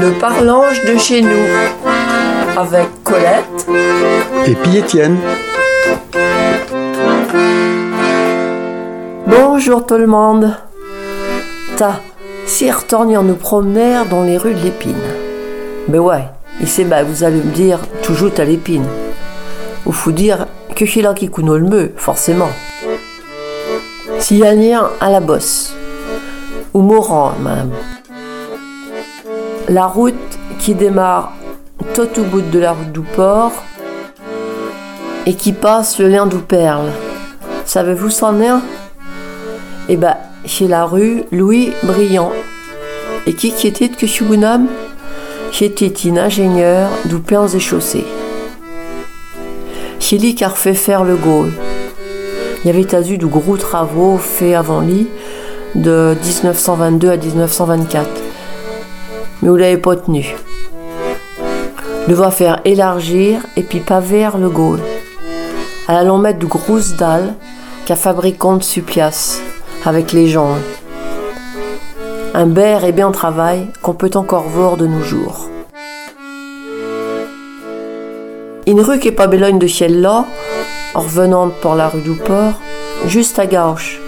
Le parlange de chez nous avec Colette et puis Étienne. Bonjour tout le monde. Ta, si retournions nous promener dans les rues de l'épine. Ben ouais, il sait bah vous allez me dire toujours à l'épine. Ou faut dire que c'est là qui connaît le mieux, forcément. S'il y a lien à la bosse, ou Moran même. La route qui démarre tout au bout de la route du port et qui passe le lien d'Ouperle. Savez-vous s'en est? Eh ben, chez la rue Louis Briand. Et qui qui était que Choubounam J'étais une ingénieur d'Ouperles et chaussées. Chez lui qui a refait faire le Gaulle. Il y avait eu de gros travaux faits avant lui de 1922 à 1924. Mais vous l'avez pas tenu. Va faire élargir et puis paver le Gaulle. À la mettre de grosses dalles qu'a fabricant de Supias avec les gens. Un ber et bien travail qu'on peut encore voir de nos jours. Une rue qui est pas Bélogne de ciel là, en revenant par la rue du Port, juste à gauche,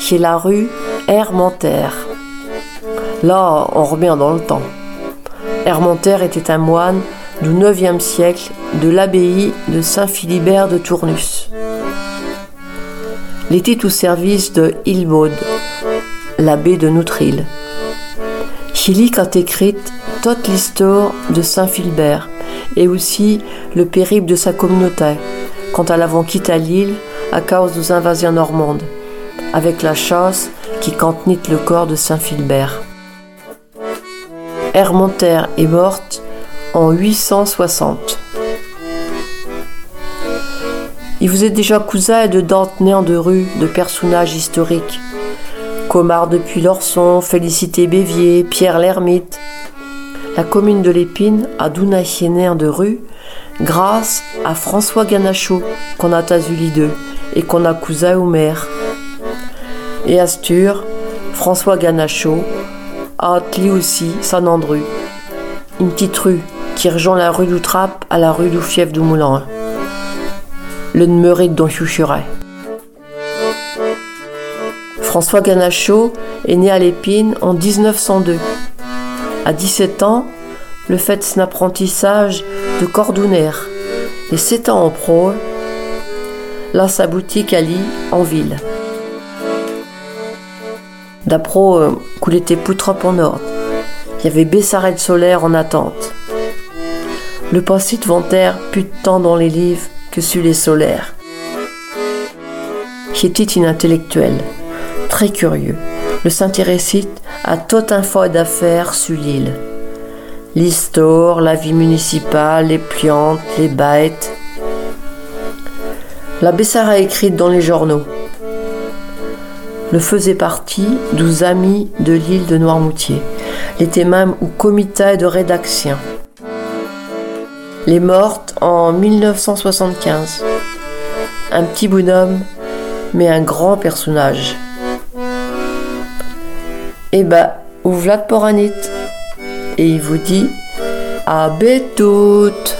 chez la rue Hermanter. Là, on revient dans le temps. Hermanter était un moine du IXe siècle de l'abbaye de Saint-Philibert de Tournus. Il était au service de Hilbaud, l'abbé de Noutril. Chili a écrite toute l'histoire de Saint-Philibert et aussi le périple de sa communauté quand elle avait quitté l'île à cause des invasions normandes, avec la chasse qui contenait le corps de Saint-Philbert. Hermonter est morte en 860. Il vous est déjà cousin de Dante de rue de personnages historiques. Comard depuis l'Orson, Félicité Bévier, Pierre l'Ermite. La commune de l'Épine a Dounachiénéen de rue grâce à François Ganachot qu'on a tazuli d'eux et qu'on a cousin au maire. Et Astur, François Ganachot a lui aussi San Andrew, une petite rue qui rejoint la rue du Trappe à la rue du Fief du Moulin. Le demeuré de Don Chouchuret. François Ganachot est né à l'Épine en 1902. À 17 ans, le fait son apprentissage de cordonnière et 7 ans en pro, là sa boutique à Lille en ville. D'après euh, qu'il était poutrop en ordre. Il y avait Bessarette solaire en attente. Le terre plus de temps dans les livres que sur les solaires. J'étais une intellectuelle, très curieux. Le s'intéressait à tout un foie d'affaires sur l'île. L'histoire, la vie municipale, les plantes, les bêtes. La Bessara écrite dans les journaux le faisait partie douze amis de l'île de Noirmoutier. Il était même au comité de rédaction. Les mortes en 1975. Un petit bonhomme, mais un grand personnage. Eh bah, ben, ou Vlad Poranit. Et il vous dit à toutes